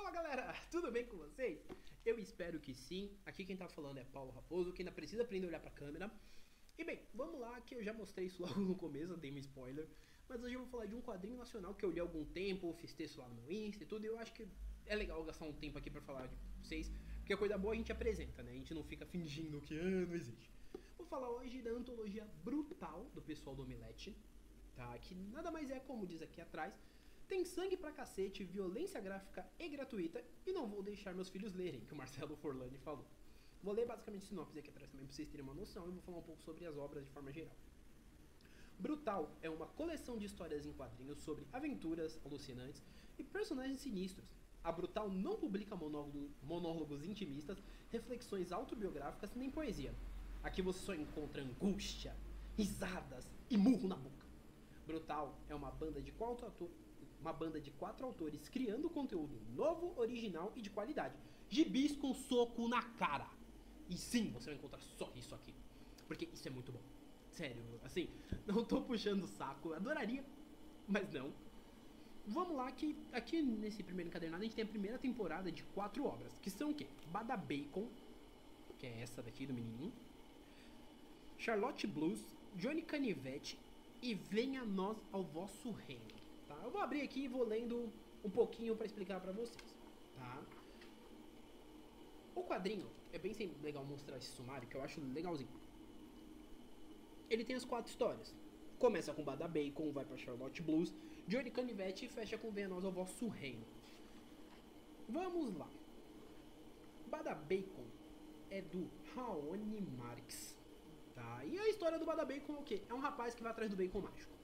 Fala galera, tudo bem com vocês? Eu espero que sim. Aqui quem tá falando é Paulo Raposo, que ainda precisa aprender a olhar pra câmera. E bem, vamos lá, que eu já mostrei isso logo no começo, dei um spoiler. Mas hoje eu vou falar de um quadrinho nacional que eu li há algum tempo, fiz texto lá no meu Insta e tudo, e eu acho que é legal gastar um tempo aqui pra falar de vocês, porque a coisa boa a gente apresenta, né? A gente não fica fingindo que ah, não existe. Vou falar hoje da antologia brutal do pessoal do Omelete, tá? Que nada mais é, como diz aqui atrás, tem sangue pra cacete, violência gráfica e gratuita, e não vou deixar meus filhos lerem, que o Marcelo Forlani falou. Vou ler basicamente sinopse aqui atrás também pra vocês terem uma noção e vou falar um pouco sobre as obras de forma geral. Brutal é uma coleção de histórias em quadrinhos sobre aventuras alucinantes e personagens sinistros. A Brutal não publica monólogo, monólogos intimistas, reflexões autobiográficas nem poesia. Aqui você só encontra angústia, risadas e murro na boca. Brutal é uma banda de quatro, ator, uma banda de quatro autores criando conteúdo novo, original e de qualidade. Gibis com soco na cara. E sim, você vai encontrar só isso aqui. Porque isso é muito bom. Sério, assim, não tô puxando o saco, adoraria, mas não. Vamos lá que aqui nesse primeiro encadernado a gente tem a primeira temporada de quatro obras, que são o quê? Bada Bacon, que é essa daqui do menininho. Charlotte Blues, Johnny Canivete e Venha Nós ao Vosso Reino. Tá? Eu vou abrir aqui e vou lendo um pouquinho para explicar para vocês. Tá? O quadrinho, é bem legal mostrar esse sumário, que eu acho legalzinho. Ele tem as quatro histórias. Começa com Bada Bacon, vai para Charlotte Blues, Johnny Canivete e fecha com Venha Nós ao Vosso Reino. Vamos lá. Bada Bacon é do Raoni Marx. Tá? E a história do Bada Bacon é o quê? É um rapaz que vai atrás do bacon mágico.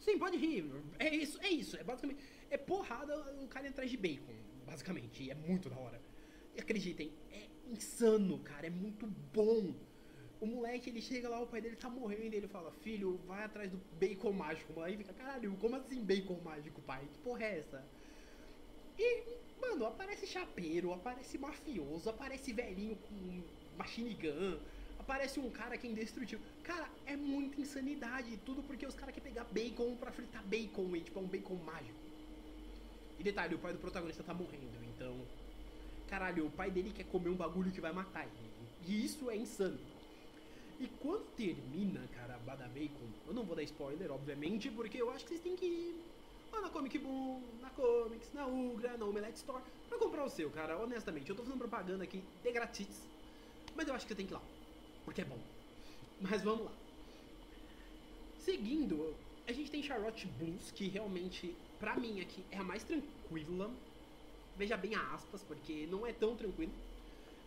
Sim, pode rir. É isso, é isso. É basicamente. É porrada um cara atrás de bacon, basicamente. E é muito da hora. E acreditem, é insano, cara. É muito bom. O moleque, ele chega lá, o pai dele tá morrendo, e ele fala, filho, vai atrás do bacon mágico. O moleque fica, caralho, como assim bacon mágico, pai? Que porra é essa? E, mano, aparece chapeiro, aparece mafioso, aparece velhinho com machine gun, aparece um cara que é indestrutível. Cara, é muita insanidade. Tudo porque os caras querem pegar bacon pra fritar bacon, e tipo, é um bacon mágico. E detalhe, o pai do protagonista tá morrendo, então. Caralho, o pai dele quer comer um bagulho que vai matar ele. E isso é insano. E quando termina, cara, Bada Bacon, eu não vou dar spoiler, obviamente, porque eu acho que vocês têm que ir lá na Comic Boom, na Comics, na Ugra, na Omelette Store, pra comprar o seu, cara. Honestamente, eu tô fazendo propaganda aqui de grátis, mas eu acho que você tem que ir lá, porque é bom. Mas vamos lá. Seguindo, a gente tem Charlotte Blues, que realmente, pra mim aqui, é a mais tranquila. Veja bem a aspas, porque não é tão tranquilo.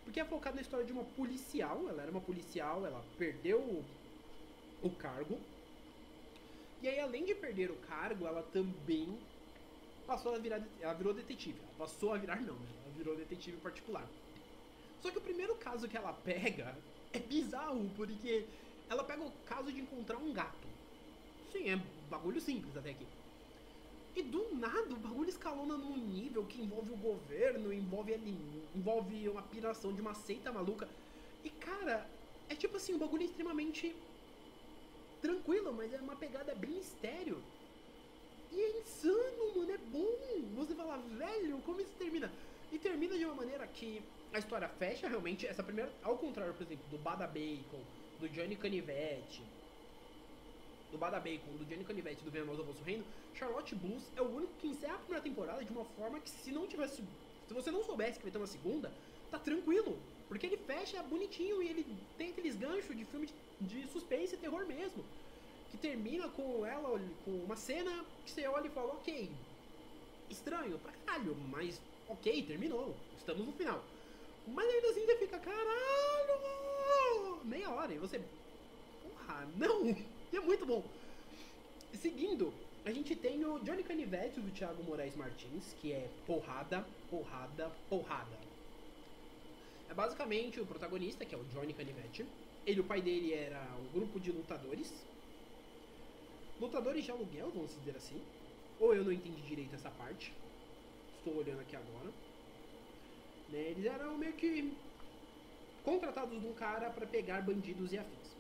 Porque é focado na história de uma policial. Ela era uma policial, ela perdeu o, o cargo. E aí, além de perder o cargo, ela também passou a virar. Ela virou detetive. Ela passou a virar, não, né? Ela virou detetive particular. Só que o primeiro caso que ela pega é bizarro, porque ela pega o caso de encontrar um gato. Sim, é bagulho simples até aqui. E do nada o bagulho escalona num nível que envolve o governo, envolve envolve uma piração de uma seita maluca. E cara, é tipo assim, o bagulho é extremamente tranquilo, mas é uma pegada bem mistério. E é insano, mano, é bom. Você fala, velho, como isso termina? E termina de uma maneira que a história fecha realmente. Essa primeira, ao contrário, por exemplo, do Bada Bacon, do Johnny Canivete, do Bada Bacon, do Johnny Canivete do Venenoso Vosso Reino, Charlotte Blues é o único que encerra a primeira temporada de uma forma que se não tivesse. Se você não soubesse que vai ter uma segunda, tá tranquilo. Porque ele fecha bonitinho e ele tem aqueles ganchos de filme de, de suspense e terror mesmo. Que termina com ela, com uma cena que você olha e fala, ok, estranho pra caralho, mas ok, terminou, estamos no final. Mas ainda assim você fica, caralho, meia hora, e você, porra, não, e é muito bom. Seguindo, a gente tem o Johnny Canivete do Thiago Moraes Martins, que é porrada, porrada, porrada. É basicamente o protagonista, que é o Johnny Canivete. Ele, o pai dele era um grupo de lutadores. Lutadores de aluguel, vamos dizer assim. Ou eu não entendi direito essa parte. Estou olhando aqui agora. Né, eles eram meio que contratados de um cara para pegar bandidos e afins.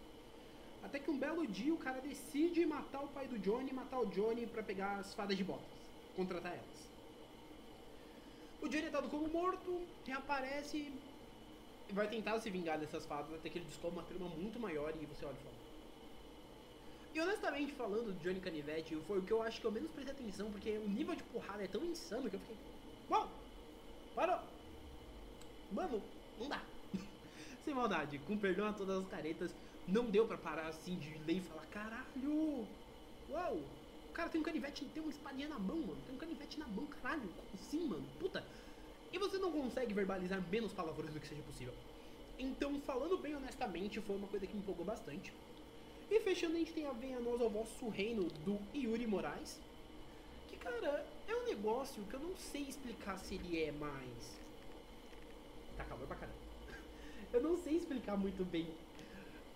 Até que um belo dia o cara decide matar o pai do Johnny e matar o Johnny para pegar as fadas de botas. Contratar elas. O Johnny é dado como morto, reaparece e vai tentar se vingar dessas fadas até que ele descobre uma trama muito maior e você olha e fala. E honestamente falando, Johnny Canivete foi o que eu acho que eu menos prestei atenção, porque o nível de porrada é tão insano que eu fiquei. Uau! Parou! Mano, não dá. Sem maldade, com perdão a todas as caretas, não deu pra parar assim de ler e falar, caralho! Uau! O cara tem um canivete, tem uma espadinha na mão, mano. Tem um canivete na mão, caralho. Como assim, mano? Puta. E você não consegue verbalizar menos palavrões do que seja possível. Então, falando bem honestamente, foi uma coisa que me empolgou bastante. E fechando, a gente tem a Venha Nós ao Vosso Reino, do Yuri Moraes. Que, cara, é um negócio que eu não sei explicar se ele é mais... Tá calor pra caramba. Eu não sei explicar muito bem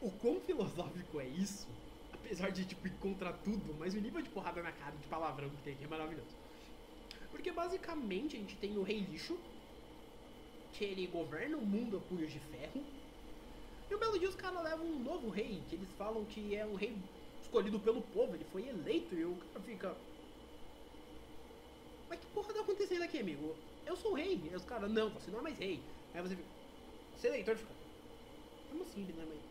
o quão filosófico é isso. Apesar de, tipo, encontrar tudo, mas o nível de porrada na cara, de palavrão que tem aqui é maravilhoso. Porque, basicamente, a gente tem o Rei Lixo, que ele governa o mundo a punhos de ferro. E um belo dia os caras levam um novo rei, falam que é um rei escolhido pelo povo, ele foi eleito, e o cara fica. Mas que porra tá acontecendo aqui, amigo? Eu sou o rei. E os caras, não, você não é mais rei. Aí você fica. Você é eleitor fica. Como assim, ele não é mais.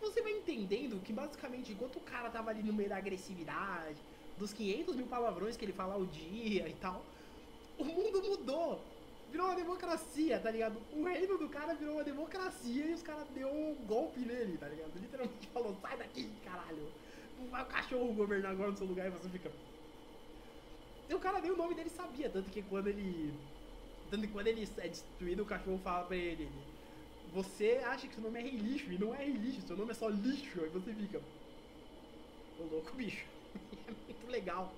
Você vai entendendo que basicamente, enquanto o cara tava ali no meio da agressividade, dos 500 mil palavrões que ele fala ao dia e tal, o mundo mudou virou uma democracia, tá ligado? O reino do cara virou uma democracia e os caras deu um golpe nele, tá ligado? Literalmente falou, sai daqui, caralho. Não vai o cachorro governar agora no seu lugar e você fica. E o cara nem o nome dele sabia, tanto que quando ele. Tanto que quando ele é destruído, o cachorro fala pra ele. Você acha que seu nome é rei lixo e não é rei lixo, seu nome é só lixo. Aí você fica. Ô louco bicho. é muito legal.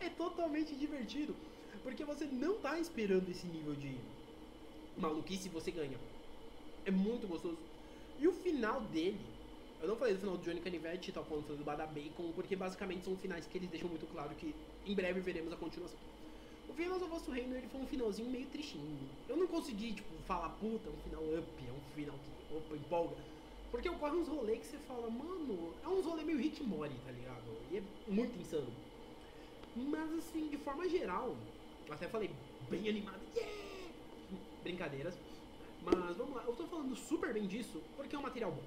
É totalmente divertido. Porque você não tá esperando esse nível de maluquice você ganha. É muito gostoso. E o final dele, eu não falei do final do Johnny Canivete, tal quanto do Bada Bacon, porque basicamente são finais que eles deixam muito claro que em breve veremos a continuação. O final do Vosso Reino ele foi um finalzinho meio tristinho. Eu não consegui, tipo, falar, puta, é um final up, é um final que, opa, empolga. Porque ocorre uns rolês que você fala, mano, é uns rolês meio Rick Mori, tá ligado? E é muito insano. Mas assim, de forma geral, até falei bem animado, yeah! Brincadeiras. Mas vamos lá, eu tô falando super bem disso porque é um material bom.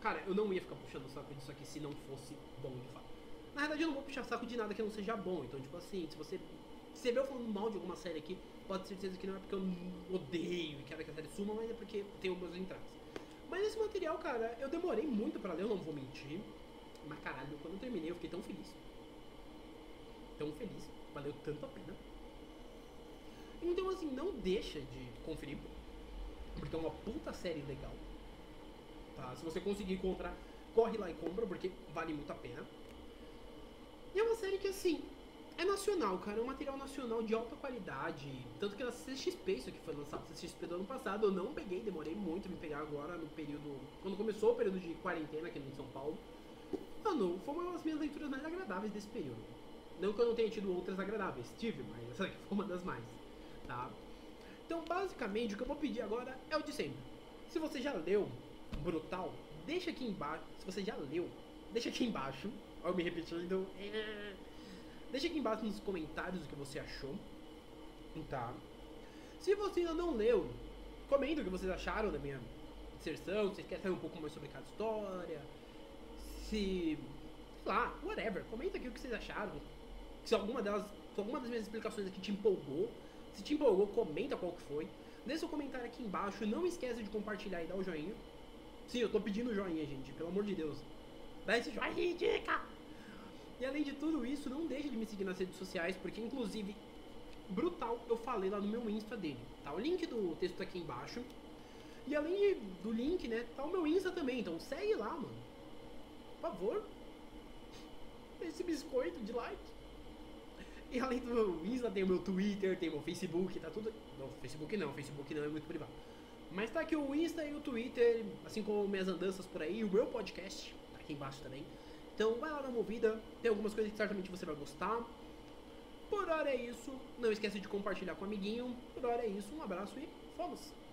Cara, eu não ia ficar puxando o saco disso aqui se não fosse bom de fato. Na verdade, eu não vou puxar saco de nada que não seja bom. Então, tipo assim, se você. Se você vê eu falando mal de alguma série aqui, pode ter certeza que não é porque eu odeio e quero que a série suma, mas é porque tem algumas entradas. Mas esse material, cara, eu demorei muito pra ler, eu não vou mentir. Mas caralho, quando eu terminei, eu fiquei tão feliz. Tão feliz. Valeu tanto a pena. Então, assim, não deixa de conferir, porque é uma puta série legal. Tá? Se você conseguir encontrar, corre lá e compra, porque vale muito a pena. E é uma série que, assim, é nacional, cara. É um material nacional de alta qualidade. Tanto que na CXP, isso aqui foi lançado na CXP do ano passado, eu não peguei, demorei muito me pegar agora no período. Quando começou o período de quarentena aqui em São Paulo. Mano, foi uma das minhas leituras mais agradáveis desse período. Não que eu não tenha tido outras agradáveis, tive, mas essa aqui foi uma das mais tá? Então, basicamente, o que eu vou pedir agora é o de sempre. Se você já leu Brutal, deixa aqui embaixo. Se você já leu, deixa aqui embaixo. Olha eu me repetindo. É, deixa aqui embaixo nos comentários o que você achou. Tá? Se você ainda não leu, comenta o que vocês acharam da minha inserção. Se vocês querem saber um pouco mais sobre cada história. Se. Sei lá, whatever. Comenta aqui o que vocês acharam. Se alguma delas. Se alguma das minhas explicações aqui te empolgou. Se te empolgou, comenta qual que foi. Deixa seu comentário aqui embaixo. Não esqueça de compartilhar e dar o joinha. Sim, eu tô pedindo joinha, gente. Pelo amor de Deus. Dá esse joinha, dica! E além de tudo isso, não deixe de me seguir nas redes sociais, porque inclusive, brutal, eu falei lá no meu Insta dele. Tá o link do texto tá aqui embaixo. E além de, do link, né, tá o meu Insta também. Então segue lá, mano. Por favor. Esse biscoito de like. E além do Insta, tem o meu Twitter, tem o meu Facebook, tá tudo. Não, Facebook não, Facebook não é muito privado. Mas tá aqui o Insta e o Twitter, assim como minhas andanças por aí, o meu podcast, tá aqui embaixo também. Então vai lá dar uma ouvida, tem algumas coisas que certamente você vai gostar. Por hora é isso, não esquece de compartilhar com o amiguinho. Por hora é isso, um abraço e fomos!